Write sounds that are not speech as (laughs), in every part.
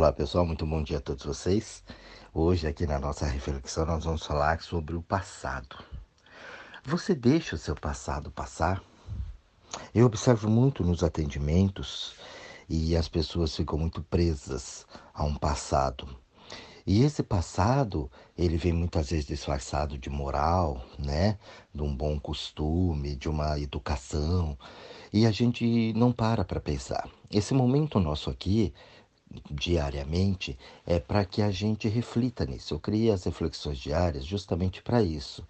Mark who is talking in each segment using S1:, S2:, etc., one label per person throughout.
S1: Olá pessoal, muito bom dia a todos vocês. Hoje, aqui na nossa reflexão, nós vamos falar sobre o passado. Você deixa o seu passado passar? Eu observo muito nos atendimentos e as pessoas ficam muito presas a um passado. E esse passado, ele vem muitas vezes disfarçado de moral, né? De um bom costume, de uma educação. E a gente não para para pensar. Esse momento nosso aqui diariamente é para que a gente reflita nisso. Eu criei as reflexões diárias justamente para isso,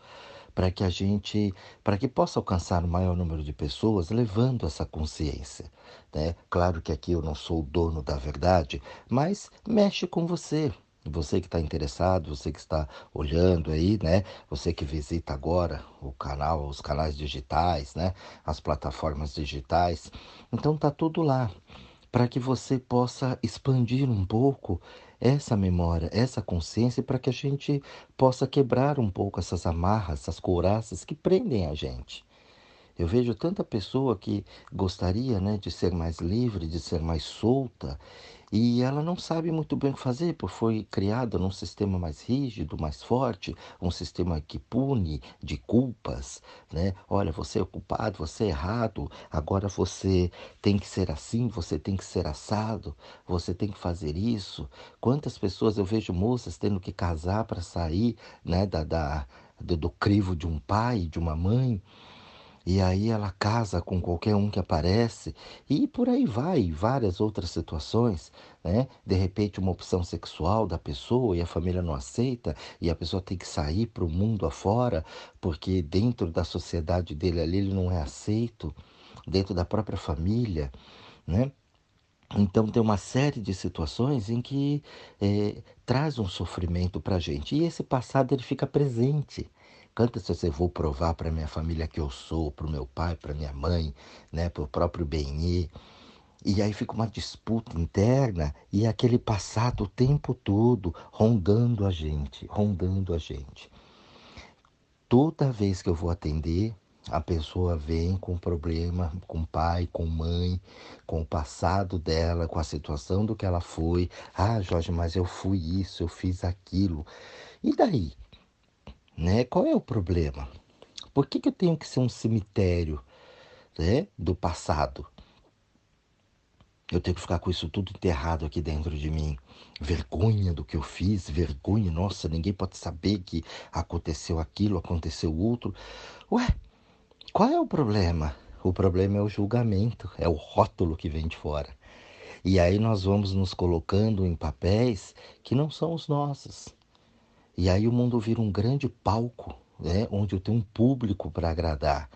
S1: para que a gente, para que possa alcançar o maior número de pessoas levando essa consciência, né? Claro que aqui eu não sou o dono da verdade, mas mexe com você. Você que está interessado, você que está olhando aí, né? Você que visita agora o canal, os canais digitais, né? As plataformas digitais. Então tá tudo lá para que você possa expandir um pouco essa memória, essa consciência, para que a gente possa quebrar um pouco essas amarras, essas couraças que prendem a gente. Eu vejo tanta pessoa que gostaria né, de ser mais livre, de ser mais solta, e ela não sabe muito bem o que fazer, porque foi criada num sistema mais rígido, mais forte, um sistema que pune de culpas, né? Olha, você é culpado, você é errado, agora você tem que ser assim, você tem que ser assado, você tem que fazer isso. Quantas pessoas eu vejo moças tendo que casar para sair, né, da, da do, do crivo de um pai, de uma mãe, e aí ela casa com qualquer um que aparece e por aí vai, várias outras situações, né? De repente uma opção sexual da pessoa e a família não aceita e a pessoa tem que sair para o mundo afora porque dentro da sociedade dele ali ele não é aceito, dentro da própria família, né? Então tem uma série de situações em que é, traz um sofrimento para a gente e esse passado ele fica presente. Quantas vezes eu vou provar para minha família que eu sou, para o meu pai, para minha mãe, né, para o próprio Benê. E aí fica uma disputa interna e aquele passado o tempo todo rondando a gente, rondando a gente. Toda vez que eu vou atender, a pessoa vem com problema com pai, com mãe, com o passado dela, com a situação do que ela foi. Ah, Jorge, mas eu fui isso, eu fiz aquilo. E daí? Né? Qual é o problema? Por que, que eu tenho que ser um cemitério né, do passado? Eu tenho que ficar com isso tudo enterrado aqui dentro de mim. Vergonha do que eu fiz, vergonha, nossa, ninguém pode saber que aconteceu aquilo, aconteceu outro. Ué, qual é o problema? O problema é o julgamento, é o rótulo que vem de fora. E aí nós vamos nos colocando em papéis que não são os nossos. E aí o mundo vira um grande palco, né, onde eu tenho um público para agradar.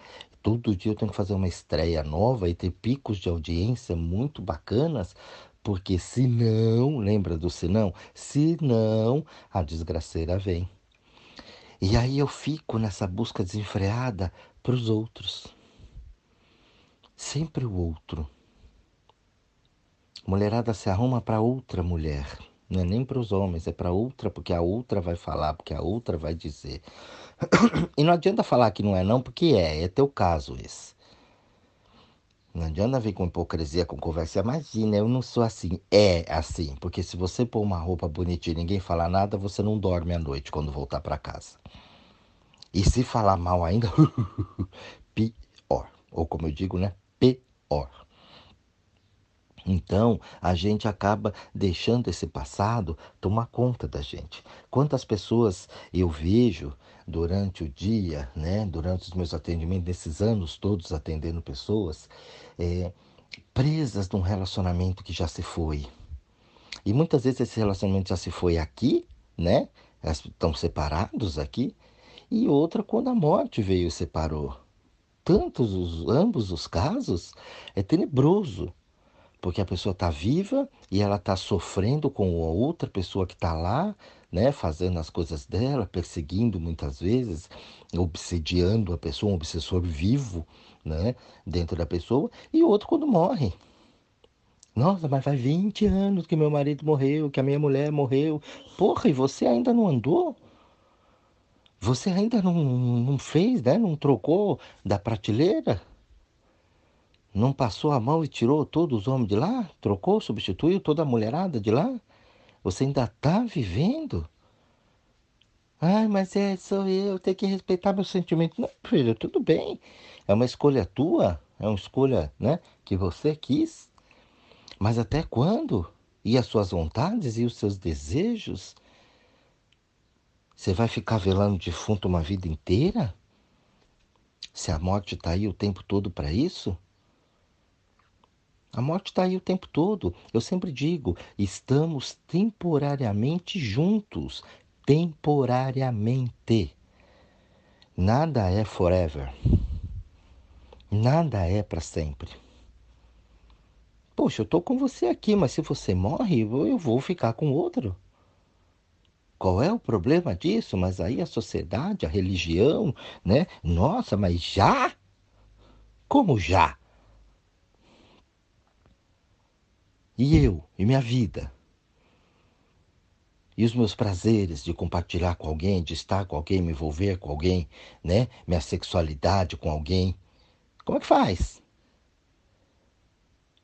S1: Todo dia eu tenho que fazer uma estreia nova e ter picos de audiência muito bacanas, porque se não, lembra do se não? Se não, a desgraceira vem. E aí eu fico nessa busca desenfreada para os outros. Sempre o outro. Mulherada se arruma para outra mulher. Não é nem para os homens, é para outra, porque a outra vai falar, porque a outra vai dizer. (coughs) E não adianta falar que não é não, porque é, é teu caso esse. Não adianta vir com hipocrisia, com conversa. Imagina, eu não sou assim. É assim, porque se você pôr uma roupa bonitinha e ninguém falar nada, você não dorme à noite quando voltar para casa. E se falar mal ainda, (laughs) pior. Ou como eu digo, né? Pior. Então, a gente acaba deixando esse passado tomar conta da gente. Quantas pessoas eu vejo durante o dia, né, durante os meus atendimentos, nesses anos todos atendendo pessoas, é, presas num relacionamento que já se foi. E muitas vezes esse relacionamento já se foi aqui, né? Estão separados aqui. E outra quando a morte veio e separou. Tantos os, ambos os casos é tenebroso porque a pessoa está viva e ela está sofrendo com a outra pessoa que está lá, né, fazendo as coisas dela, perseguindo muitas vezes, obsediando a pessoa, um obsessor vivo, né, dentro da pessoa, e outro quando morre. Nossa, mas faz 20 anos que meu marido morreu, que a minha mulher morreu. Porra, e você ainda não andou? Você ainda não, não fez, né? Não trocou da prateleira? Não passou a mão e tirou todos os homens de lá? Trocou, substituiu toda a mulherada de lá? Você ainda está vivendo? Ai, mas é, sou eu, tenho que respeitar meus sentimentos. Não, filho, tudo bem. É uma escolha tua, é uma escolha né, que você quis. Mas até quando? E as suas vontades e os seus desejos? Você vai ficar velando defunto uma vida inteira? Se a morte está aí o tempo todo para isso? A morte está aí o tempo todo. Eu sempre digo: estamos temporariamente juntos. Temporariamente. Nada é forever. Nada é para sempre. Poxa, eu estou com você aqui, mas se você morre, eu vou ficar com outro. Qual é o problema disso? Mas aí a sociedade, a religião, né? Nossa, mas já? Como já? E eu, e minha vida? E os meus prazeres de compartilhar com alguém, de estar com alguém, me envolver com alguém, né? Minha sexualidade com alguém. Como é que faz?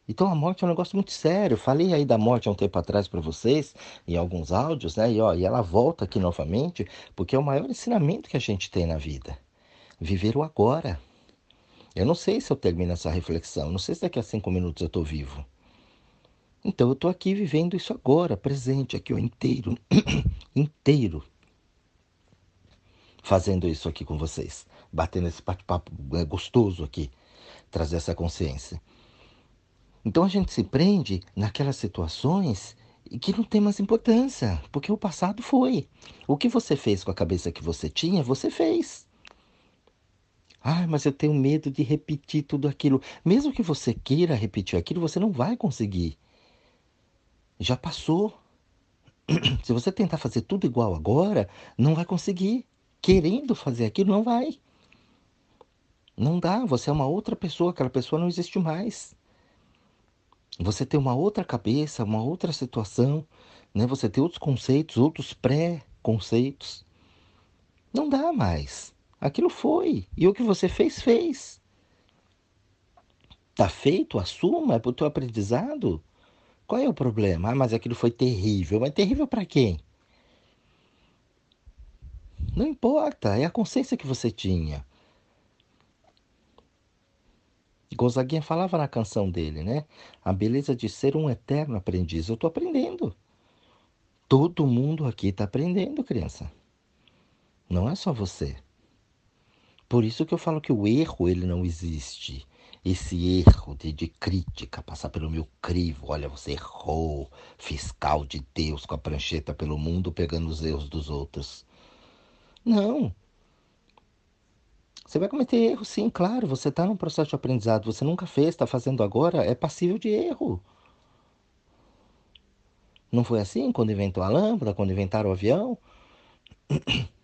S1: Então a morte é um negócio muito sério. falei aí da morte há um tempo atrás para vocês, em alguns áudios, né? E, ó, e ela volta aqui novamente, porque é o maior ensinamento que a gente tem na vida. Viver o agora. Eu não sei se eu termino essa reflexão, não sei se daqui a cinco minutos eu estou vivo. Então eu estou aqui vivendo isso agora, presente, aqui, ó, inteiro, (clears throat) inteiro, fazendo isso aqui com vocês, batendo esse bate-papo é, gostoso aqui, trazer essa consciência. Então a gente se prende naquelas situações que não tem mais importância, porque o passado foi. O que você fez com a cabeça que você tinha, você fez. Ah, mas eu tenho medo de repetir tudo aquilo. Mesmo que você queira repetir aquilo, você não vai conseguir. Já passou. (clears throat) Se você tentar fazer tudo igual agora, não vai conseguir. Querendo fazer aquilo, não vai. Não dá, você é uma outra pessoa, aquela pessoa não existe mais. Você tem uma outra cabeça, uma outra situação, né? Você tem outros conceitos, outros pré-conceitos. Não dá mais. Aquilo foi. E o que você fez, fez. Tá feito, assuma, é para o teu aprendizado. Qual é o problema? Ah, mas aquilo foi terrível. Mas terrível para quem? Não importa, é a consciência que você tinha. Gonzaguinha falava na canção dele, né? A beleza de ser um eterno aprendiz. Eu estou aprendendo. Todo mundo aqui está aprendendo, criança. Não é só você. Por isso que eu falo que o erro ele não existe. Esse erro de, de crítica, passar pelo meu crivo, olha, você errou, fiscal de Deus com a prancheta pelo mundo pegando os erros dos outros. Não, você vai cometer erro, sim, claro. Você está num processo de aprendizado. Você nunca fez, está fazendo agora, é passível de erro. Não foi assim quando inventou a lâmpada, quando inventaram o avião? (coughs)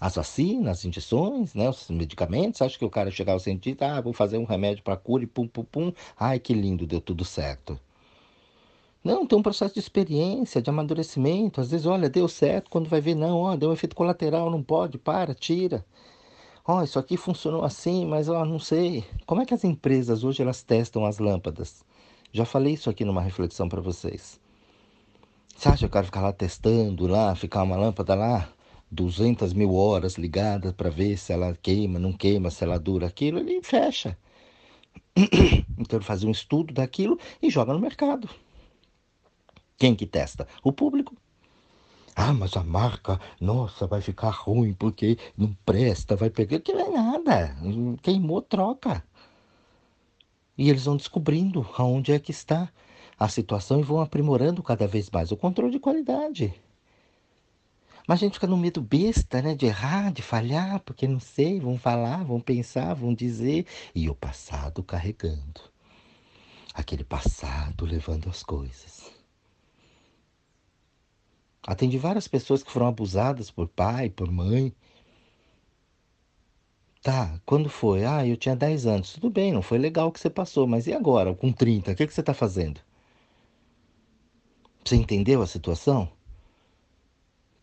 S1: As vacinas, as injeções, né, os medicamentos. Acho que o cara chegava ao cientista, ah, vou fazer um remédio para cura e pum, pum, pum. Ai, que lindo, deu tudo certo. Não, tem um processo de experiência, de amadurecimento. Às vezes, olha, deu certo, quando vai ver, não, ó, deu um efeito colateral, não pode, para, tira ó, isso aqui funcionou assim, mas ó, não sei. Como é que as empresas hoje elas testam as lâmpadas? Já falei isso aqui numa reflexão para vocês. Você acha que eu quero ficar lá testando, lá, ficar uma lâmpada lá, 200 mil horas ligada para ver se ela queima, não queima, se ela dura aquilo? Ele fecha. (clears throat) Então ele faz um estudo daquilo e joga no mercado. Quem que testa? O público. Ah, mas a marca, nossa, vai ficar ruim porque não presta, vai pegar. Que não é nada. Queimou, troca. E eles vão descobrindo aonde é que está a situação e vão aprimorando cada vez mais o controle de qualidade. Mas a gente fica no medo besta, né? De errar, de falhar, porque não sei, vão falar, vão pensar, vão dizer. E o passado carregando. Aquele passado levando as coisas. Atendi várias pessoas que foram abusadas por pai, por mãe. Tá, quando foi? Ah, eu tinha 10 anos. Tudo bem, não foi legal o que você passou, mas e agora, com 30? O que, que você está fazendo? Você entendeu a situação?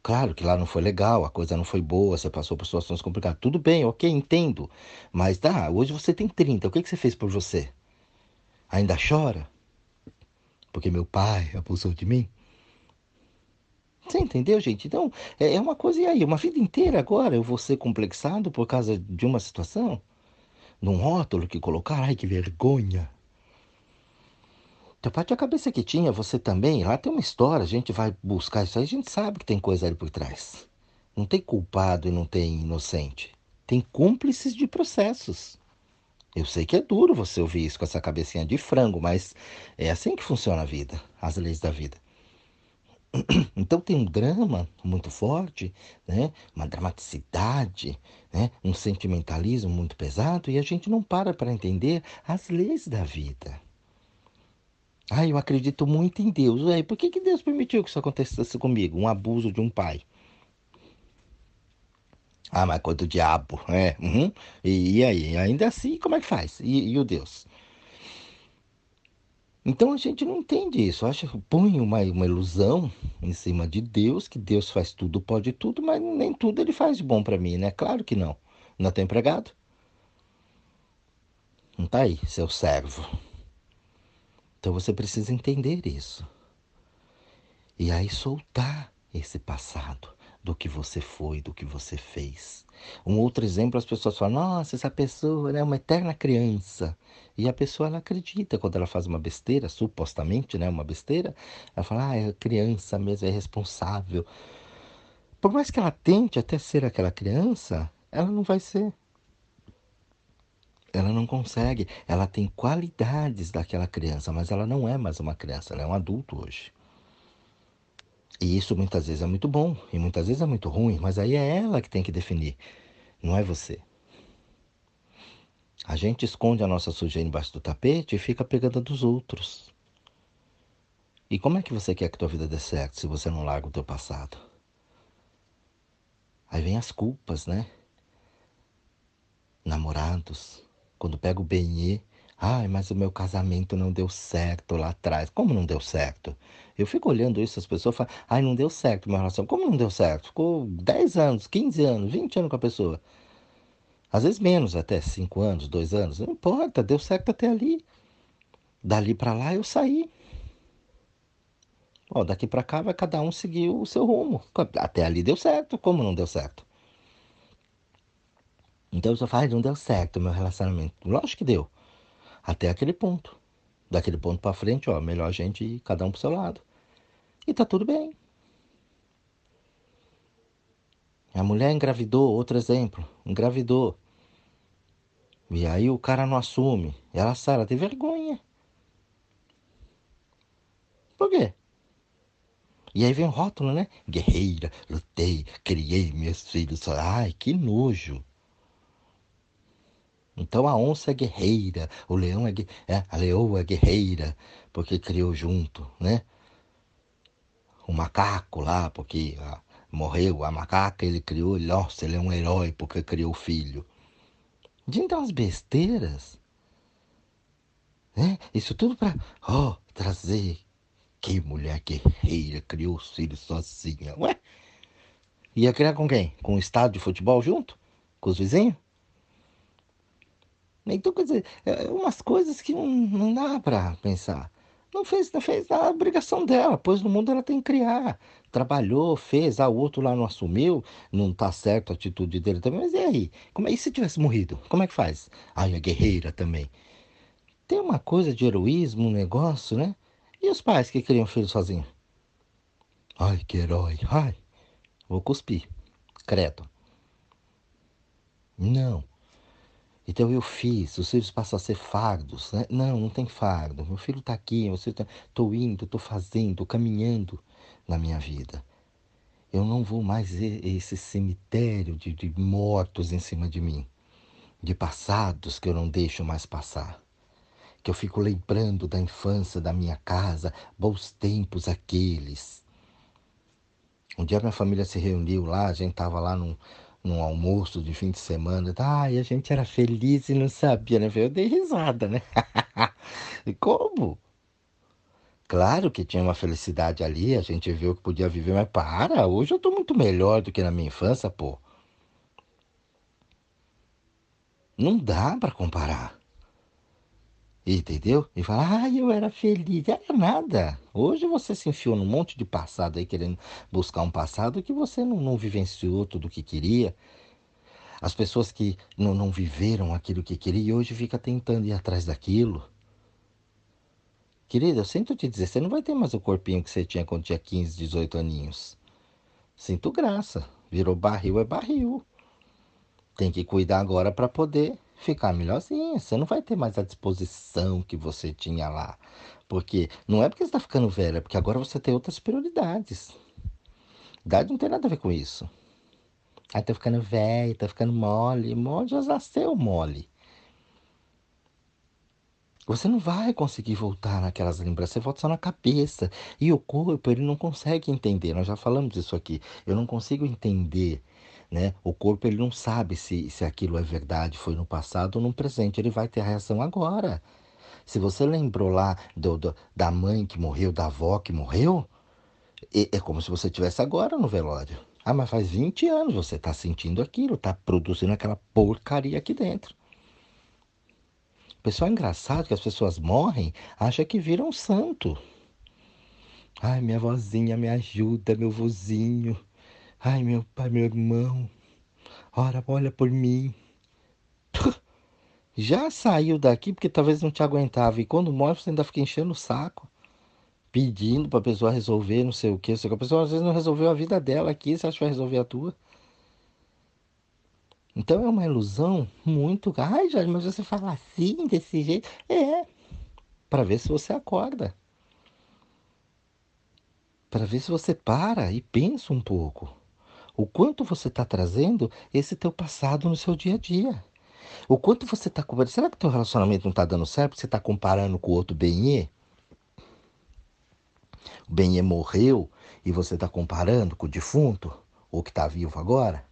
S1: Claro que lá não foi legal, a coisa não foi boa, você passou por situações complicadas. Tudo bem, ok, entendo. Mas tá, hoje você tem 30, o que, que você fez por você? Ainda chora? Porque meu pai abusou de mim? Você entendeu, gente? Então, é, é uma coisa, e aí? Uma vida inteira agora eu vou ser complexado por causa de uma situação? Num rótulo que colocar? Ai, que vergonha! Teu pai tinha a cabeça que tinha, você também. Lá tem uma história, a gente vai buscar isso aí, a gente sabe que tem coisa ali por trás. Não tem culpado e não tem inocente. Tem cúmplices de processos. Eu sei que é duro você ouvir isso com essa cabecinha de frango, mas é assim que funciona a vida, as leis da vida. (clears throat) Então tem um drama muito forte, né? uma dramaticidade, né? um sentimentalismo muito pesado e a gente não para para entender as leis da vida. Ah, eu acredito muito em Deus. Ué, por que, que Deus permitiu que isso acontecesse comigo? Um abuso de um pai. Ah, mas do diabo, é. Uhum. E, e, aí? Ainda assim, como é que faz? E, e o Deus? Então a gente não entende isso. Acha põe uma, uma ilusão em cima de Deus, que Deus faz tudo, pode tudo, mas nem tudo ele faz de bom para mim, né? Claro que não. Não tem empregado? Não tá aí, seu servo. Então você precisa entender isso. E aí soltar esse passado do que você foi, do que você fez. Um outro exemplo, as pessoas falam: nossa, essa pessoa é uma eterna criança. E a pessoa ela acredita quando ela faz uma besteira, supostamente, né, uma besteira, ela fala: ah, é criança mesmo, é responsável. Por mais que ela tente até ser aquela criança, ela não vai ser. Ela não consegue. Ela tem qualidades daquela criança, mas ela não é mais uma criança, ela é um adulto hoje. E isso muitas vezes é muito bom e muitas vezes é muito ruim, mas aí é ela que tem que definir, não é você. A gente esconde a nossa sujeira embaixo do tapete e fica pegando a dos outros. E como é que você quer que tua vida dê certo se você não larga o teu passado? Aí vem as culpas, né? Namorados, quando pega o benê, Ai, mas o meu casamento não deu certo lá atrás. Como não deu certo? Eu fico olhando isso, as pessoas falam, ai, não deu certo minha relação. Como não deu certo? Ficou 10 anos, 15 anos, 20 anos com a pessoa. Às vezes menos, até 5 anos, 2 anos. Não importa, deu certo até ali. Dali para lá eu saí. Ó, daqui para cá vai cada um seguir o seu rumo. Até ali deu certo, como não deu certo? Então eu só falo, não deu certo o meu relacionamento. Lógico que deu até aquele ponto. Daquele ponto para frente, ó, melhor a gente ir cada um pro seu lado. E tá tudo bem. A mulher engravidou, outro exemplo, engravidou. E aí o cara não assume. Ela sai, ela tem vergonha. Por quê? E aí vem o rótulo, né? Guerreira, lutei, criei meus filhos. Ai, que nojo. Então a onça é guerreira, o leão é, é a leoa é guerreira, porque criou junto, né? O macaco lá, porque ah, morreu, a macaca ele criou, nossa, ele é um herói porque criou o filho. De então as besteiras, né? Isso tudo para, oh, trazer que mulher guerreira criou os filhos sozinha, ué? Ia criar com quem? Com o estado de futebol junto? Com os vizinhos? Então, quer dizer, é, é umas coisas que não, não dá para pensar. Não fez, não fez a obrigação dela, pois no mundo ela tem que criar. Trabalhou, fez, ah, o outro lá não assumiu, não tá certo a atitude dele também, mas e aí? Como é, e se tivesse morrido? Como é que faz? Ai, a guerreira também. Tem uma coisa de heroísmo, um negócio, né? E os pais que criam filho sozinho? Ai, que herói. Ai, vou cuspir. Credo. Não. Então eu fiz, os filhos passam a ser fardos. Né? Não, não tem fardo. Meu filho está aqui, estou tá... indo, estou fazendo, estou caminhando na minha vida. Eu não vou mais esse cemitério de, de mortos em cima de mim, de passados que eu não deixo mais passar. Que eu fico lembrando da infância da minha casa, bons tempos aqueles. Um dia minha família se reuniu lá, a gente estava lá num, num almoço de fim de semana. Ah, e a gente era feliz e não sabia, né? Eu dei risada, né? (laughs) e como? Claro que tinha uma felicidade ali, a gente viu que podia viver, mas para, hoje eu tô muito melhor do que na minha infância, pô. Não dá para comparar. Entendeu? E fala, ah, eu era feliz. Era nada. Hoje você se enfiou num monte de passado aí, querendo buscar um passado que você não, não vivenciou tudo o que queria. As pessoas que não, não viveram aquilo que queria e hoje fica tentando ir atrás daquilo. Querida, eu sinto te dizer, você não vai ter mais o corpinho que você tinha quando tinha 15, 18 aninhos. Sinto graça. Virou barril, é barril. Tem que cuidar agora para poder ficar melhorzinha. Você não vai ter mais a disposição que você tinha lá. Porque não é porque você está ficando velho, é porque agora você tem outras prioridades. Idade não tem nada a ver com isso. Aí tá ficando velho, tá ficando mole. Mole já nasceu mole. Você não vai conseguir voltar naquelas lembranças, você volta só na cabeça. E o corpo, ele não consegue entender. Nós já falamos disso aqui. Eu não consigo entender né? O corpo ele não sabe se, se aquilo é verdade, foi no passado ou no presente. Ele vai ter a reação agora. Se você lembrou lá do, do, da mãe que morreu, da avó que morreu, é, é como se você estivesse agora no velório. Ah, mas faz 20 anos você está sentindo aquilo, está produzindo aquela porcaria aqui dentro. Pessoal, é engraçado que as pessoas morrem, acham que viram santo. Ai, minha vozinha me ajuda, meu vozinho. Ai, meu pai, meu irmão, ora, olha por mim. (laughs) Já saiu daqui porque talvez não te aguentava. E quando morre, você ainda fica enchendo o saco, pedindo para a pessoa resolver não sei o que a pessoa às vezes não resolveu a vida dela aqui, você acha que vai resolver a tua? Então é uma ilusão muito. Ai, Jorge, mas você fala assim, desse jeito. É, para ver se você acorda. Para ver se você para e pensa um pouco o quanto você está trazendo esse teu passado no seu dia a dia. O quanto você está comparando. Será que teu relacionamento não está dando certo porque você está comparando com o outro Benê? O Benê morreu e você está comparando com o defunto? Ou que está vivo agora?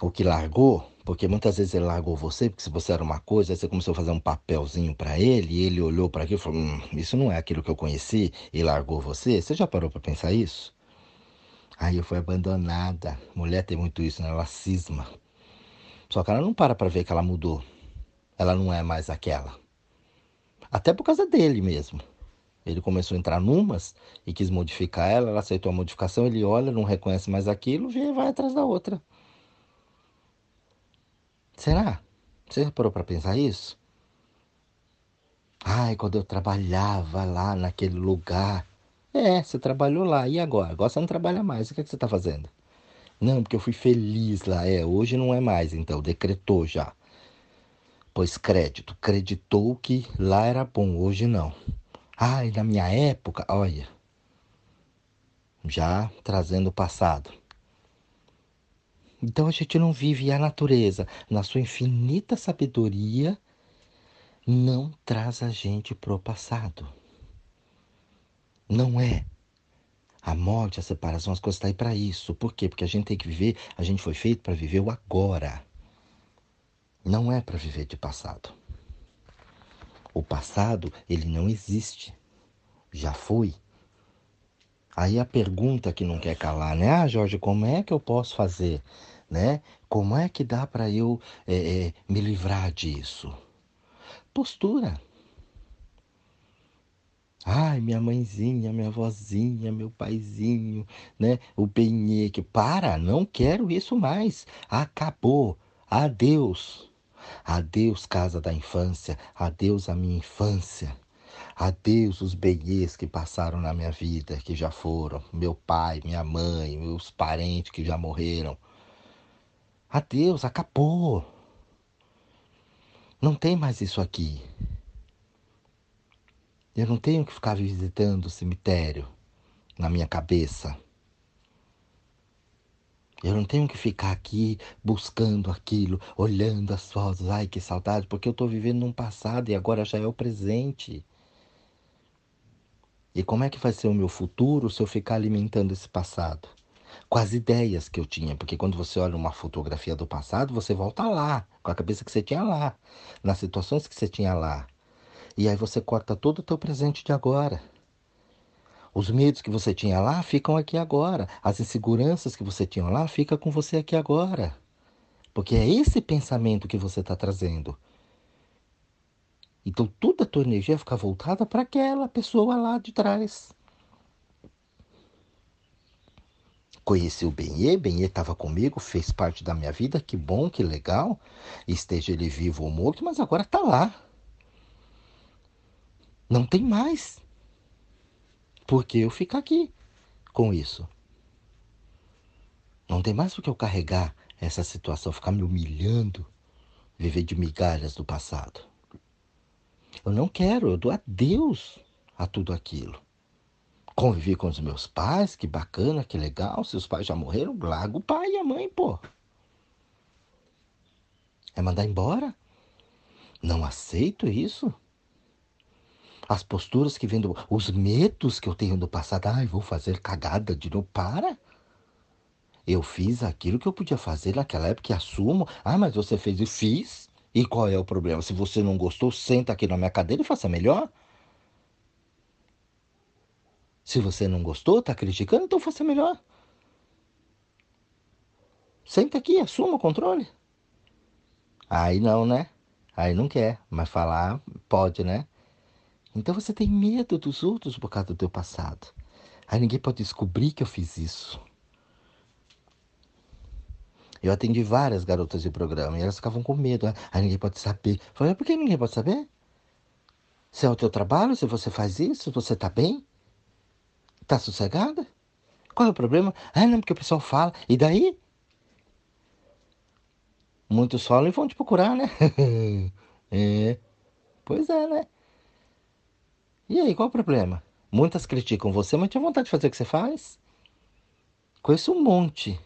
S1: Ou que largou? Porque muitas vezes ele largou você, porque se você era uma coisa, aí você começou a fazer um papelzinho para ele, e ele olhou para aquilo e falou: hum, Isso não é aquilo que eu conheci, e largou você. Você já parou para pensar isso? Aí eu fui abandonada. Mulher tem muito isso, né? Ela cisma. Só que ela não para para ver que ela mudou. Ela não é mais aquela. Até por causa dele mesmo. Ele começou a entrar numas e quis modificar ela, ela aceitou a modificação, ele olha, não reconhece mais aquilo e vai atrás da outra. Será? Você parou para pensar isso? Ai, quando eu trabalhava lá naquele lugar, é, você trabalhou lá. E agora? Agora você não trabalha mais. O que, é que você está fazendo? Não, porque eu fui feliz lá. É, hoje não é mais, então. Decretou já. Pois crédito. Creditou que lá era bom, hoje não. Ai, na minha época, olha. Já trazendo o passado. Então a gente não vive a natureza, na sua infinita sabedoria, não traz a gente pro passado. Não é. A morte, a separação, as coisas estão tá aí para isso. Por quê? Porque a gente tem que viver, a gente foi feito para viver o agora. Não é para viver de passado. O passado, ele não existe. Já foi. Aí a pergunta que não quer calar, né? Ah, Jorge, como é que eu posso fazer? Né? Como é que dá para eu é, é, me livrar disso? Postura. Ai, minha mãezinha, minha vozinha, meu paizinho, né? O Benê, que para, não quero isso mais. Acabou. Adeus. Adeus, casa da infância. Adeus a minha infância. Adeus os benhês que passaram na minha vida, que já foram. Meu pai, minha mãe, meus parentes que já morreram. Adeus, acabou. Não tem mais isso aqui. Eu não tenho que ficar visitando o cemitério na minha cabeça. Eu não tenho que ficar aqui buscando aquilo, olhando as fotos, ai que saudade, porque eu estou vivendo num passado e agora já é o presente. E como é que vai ser o meu futuro se eu ficar alimentando esse passado? Com as ideias que eu tinha, porque quando você olha uma fotografia do passado, você volta lá, com a cabeça que você tinha lá, nas situações que você tinha lá. E aí você corta todo o teu presente de agora. Os medos que você tinha lá ficam aqui agora. As inseguranças que você tinha lá ficam com você aqui agora. Porque é esse pensamento que você está trazendo. Então toda a tua energia fica voltada para aquela pessoa lá de trás. Conheci o Benê, Benê estava comigo, fez parte da minha vida, que bom, que legal. Esteja ele vivo ou morto, mas agora está lá. Não tem mais. Por que eu ficar aqui com isso? Não tem mais por que eu carregar essa situação, ficar me humilhando, viver de migalhas do passado. Eu não quero, eu dou adeus a tudo aquilo. Convivi com os meus pais, que bacana, que legal. Se os pais já morreram, larga o pai e a mãe, pô. É mandar embora? Não aceito isso. As posturas que vêm do. Os medos que eu tenho do passado. Ai, vou fazer cagada de novo. Para. Eu fiz aquilo que eu podia fazer naquela época e assumo. Ah, mas você fez e fiz. E qual é o problema? Se você não gostou, senta aqui na minha cadeira e faça melhor. Se você não gostou, está criticando, então faça melhor. Senta aqui, assuma o controle. Aí não, né? Aí não quer, mas falar pode, né? Então você tem medo dos outros por causa do teu passado. Aí ninguém pode descobrir que eu fiz isso. Eu atendi várias garotas de programa e elas ficavam com medo. Né? Aí ninguém pode saber. Eu falei, por que ninguém pode saber? Se é o teu trabalho, se você faz isso, você tá bem? Tá sossegada? Qual é o problema? Ah, não, porque o pessoal fala. E daí? Muitos falam e vão te procurar, né? (laughs) é. Pois é, né? E aí, qual o problema? Muitas criticam você, mas tinha vontade de fazer o que você faz? Conheço um monte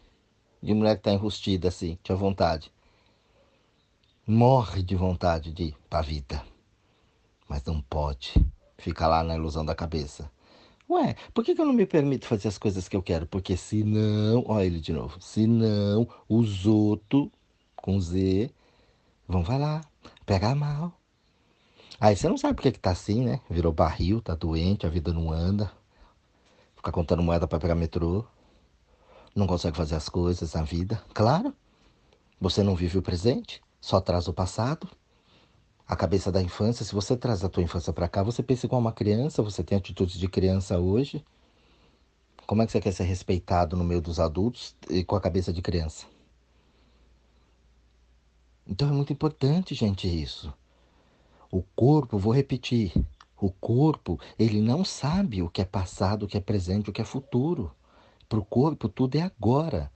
S1: de mulher que tá enrustida assim, tinha vontade. Morre de vontade de ir pra vida. Mas não pode ficar lá na ilusão da cabeça. Ué, por que, que eu não me permito fazer as coisas que eu quero? Porque senão, olha ele de novo, senão os outros, com Z, vão vai lá, pegar mal. Aí você não sabe por que, que tá assim, né? Virou barril, tá doente, a vida não anda. Fica contando moeda para pegar metrô. Não consegue fazer as coisas na vida. Claro, você não vive o presente, só traz o passado a cabeça da infância. Se você traz a tua infância para cá, você pensa igual uma criança, você tem atitudes de criança hoje. Como é que você quer ser respeitado no meio dos adultos e com a cabeça de criança? Então é muito importante, gente, isso. O corpo, vou repetir, o corpo, ele não sabe o que é passado, o que é presente, o que é futuro. Para o corpo, tudo é agora.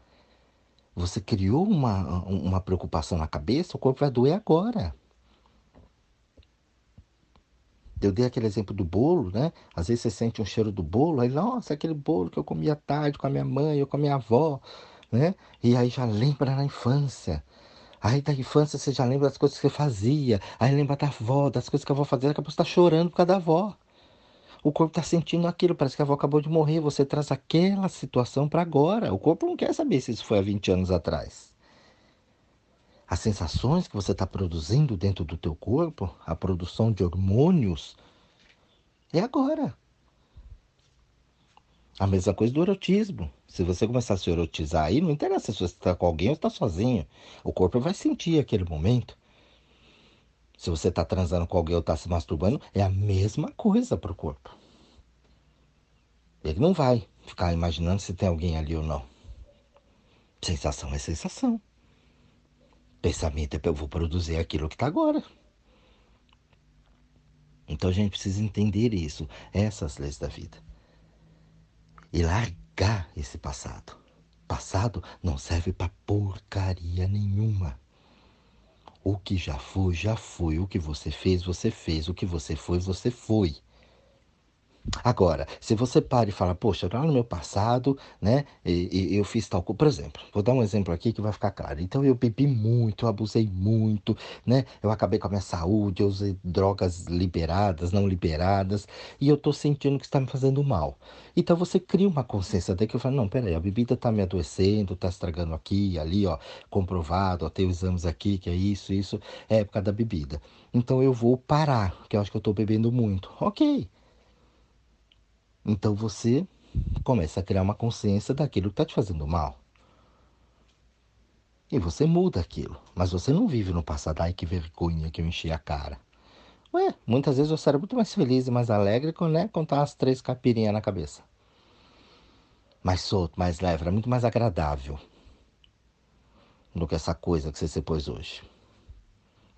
S1: Você criou uma, uma preocupação na cabeça, o corpo vai doer agora. Eu dei aquele exemplo do bolo, né? Às vezes você sente um cheiro do bolo, aí, nossa, aquele bolo que eu comia tarde com a minha mãe ou com a minha avó, né? E aí já lembra na infância. Aí da infância você já lembra das coisas que você fazia. Aí lembra da avó, das coisas que a avó fazia, daqui a pouco você tá chorando por causa da avó. O corpo está sentindo aquilo, parece que a avó acabou de morrer. Você traz aquela situação para agora. O corpo não quer saber se isso foi há 20 anos atrás as sensações que você está produzindo dentro do teu corpo, a produção de hormônios, é agora. A mesma coisa do erotismo. Se você começar a se erotizar aí, não interessa se você está com alguém ou está sozinho. O corpo vai sentir aquele momento. Se você está transando com alguém ou está se masturbando, é a mesma coisa para o corpo. Ele não vai ficar imaginando se tem alguém ali ou não. Sensação é sensação. Pensamento é eu vou produzir aquilo que está agora. Então a gente precisa entender isso, essas leis da vida. E largar esse passado. Passado não serve para porcaria nenhuma. O que já foi, já foi. O que você fez, você fez. O que você foi, você foi. Agora, se você para e fala, poxa, lá no meu passado, né, e, e, eu fiz tal coisa, por exemplo, vou dar um exemplo aqui que vai ficar claro. Então eu bebi muito, eu abusei muito, né, eu acabei com a minha saúde, eu usei drogas liberadas, não liberadas, e eu tô sentindo que está me fazendo mal. Então você cria uma consciência daí que eu falo, não, peraí, a bebida tá me adoecendo, tá estragando aqui, ali, ó, comprovado, ó, tem exames aqui, que é isso, isso, é época da bebida. Então eu vou parar, que eu acho que eu tô bebendo muito. Ok. Então você começa a criar uma consciência daquilo que está te fazendo mal. E você muda aquilo. Mas você não vive no passado, ai que vergonha que eu enchi a cara. Ué, muitas vezes você era muito mais feliz e mais alegre quando, né, quando tá as três capirinhas na cabeça. Mais solto, mais leve, era muito mais agradável do que essa coisa que você se pôs hoje.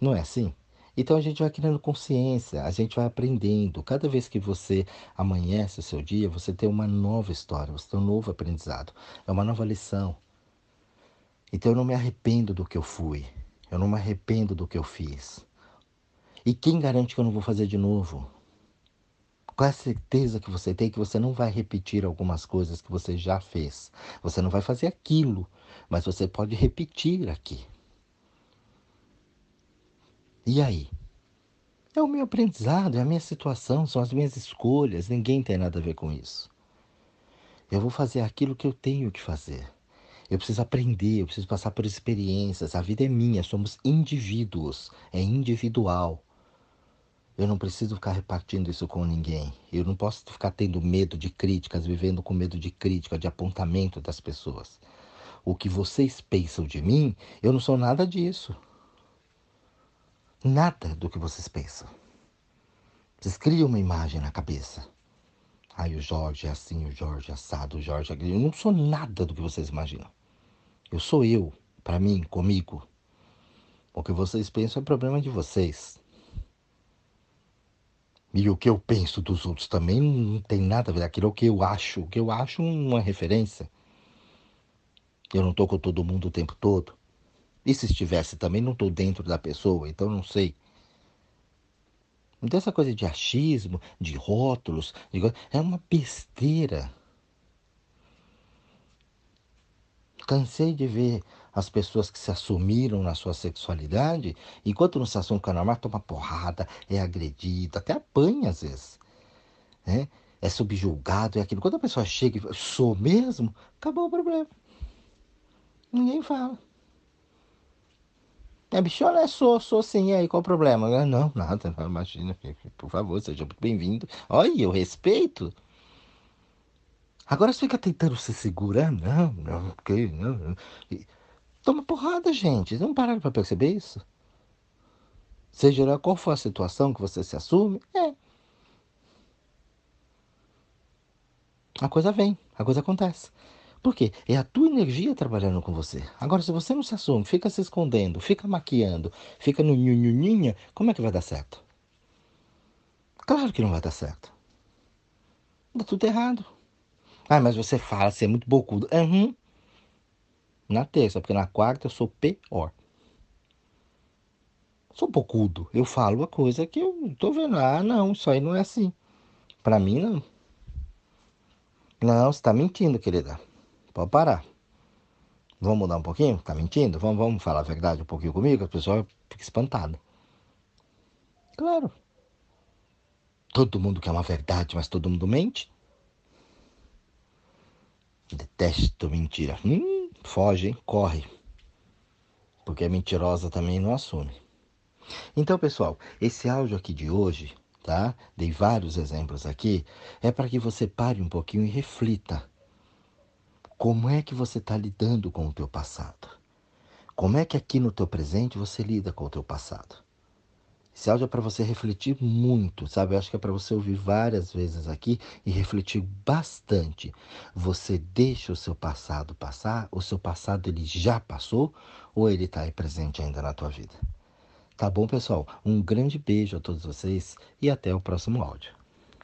S1: Não é assim? Então a gente vai criando consciência, a gente vai aprendendo. Cada vez que você amanhece o seu dia, você tem uma nova história, você tem um novo aprendizado, é uma nova lição. Então eu não me arrependo do que eu fui, eu não me arrependo do que eu fiz. E quem garante que eu não vou fazer de novo? Qual é a certeza que você tem que você não vai repetir algumas coisas que você já fez? Você não vai fazer aquilo, mas você pode repetir aqui. E aí? É o meu aprendizado, é a minha situação, são as minhas escolhas, ninguém tem nada a ver com isso. Eu vou fazer aquilo que eu tenho que fazer. Eu preciso aprender, eu preciso passar por experiências. A vida é minha, somos indivíduos, é individual. Eu não preciso ficar repartindo isso com ninguém. Eu não posso ficar tendo medo de críticas, vivendo com medo de crítica, de apontamento das pessoas. O que vocês pensam de mim, eu não sou nada disso nada do que vocês pensam. Vocês criam uma imagem na cabeça. Ai, o Jorge é assim, o Jorge é assado, o Jorge é... Eu não sou nada do que vocês imaginam. Eu sou eu, para mim, comigo. O que vocês pensam é problema de vocês. E o que eu penso dos outros também não tem nada a ver. Aquilo o que eu acho. O que eu acho é uma referência. Eu não estou com todo mundo o tempo todo. E se estivesse também, não estou dentro da pessoa, então não sei. Então essa coisa de achismo, de rótulos, de... é uma besteira. Cansei de ver as pessoas que se assumiram na sua sexualidade, enquanto não se assume com a normal, toma porrada, é agredido, até apanha às vezes. Né? É subjulgado, é aquilo. Quando a pessoa chega e sou mesmo, acabou o problema. Ninguém fala. É bichona, é sou, sou sim, aí qual o problema? Ah, não, nada, (laughs) imagina, por favor, seja bem-vindo. Olha, eu respeito. Agora você fica tentando se segurar, não, não, porque, não, não. Toma porrada, gente, não pararam para perceber isso? Seja lá qual for a situação que você se assume, é. A coisa vem, a coisa acontece. Por quê? É a tua energia trabalhando com você. Agora, se você não se assume, fica se escondendo, fica maquiando, fica no nhunhuninha, como é que vai dar certo? Claro que não vai dar certo. Dá tudo errado. Ah, mas você fala, você é muito bocudo. Uhum. Na terça, porque na quarta eu sou pior. Sou bocudo. Eu falo a coisa que eu tô vendo. Ah, não, isso aí não é assim. Pra mim, não. Não, você tá mentindo, querida. Pode parar. Vamos mudar um pouquinho? Tá mentindo? Vamos, vamos falar a verdade um pouquinho comigo? A pessoa fica espantada. Claro. Todo mundo quer uma verdade, mas todo mundo mente. Detesto mentira. Hum, foge, hein? corre. Porque a mentirosa também não assume. Então, pessoal, esse áudio aqui de hoje, tá? Dei vários exemplos aqui, é para que você pare um pouquinho e reflita como é que você está lidando com o teu passado? Como é que aqui no teu presente você lida com o teu passado? Esse áudio é para você refletir muito, sabe? Eu acho que é para você ouvir várias vezes aqui e refletir bastante. Você deixa o seu passado passar? O seu passado ele já passou ou ele está aí presente ainda na tua vida? Tá bom, pessoal? Um grande beijo a todos vocês e até o próximo áudio.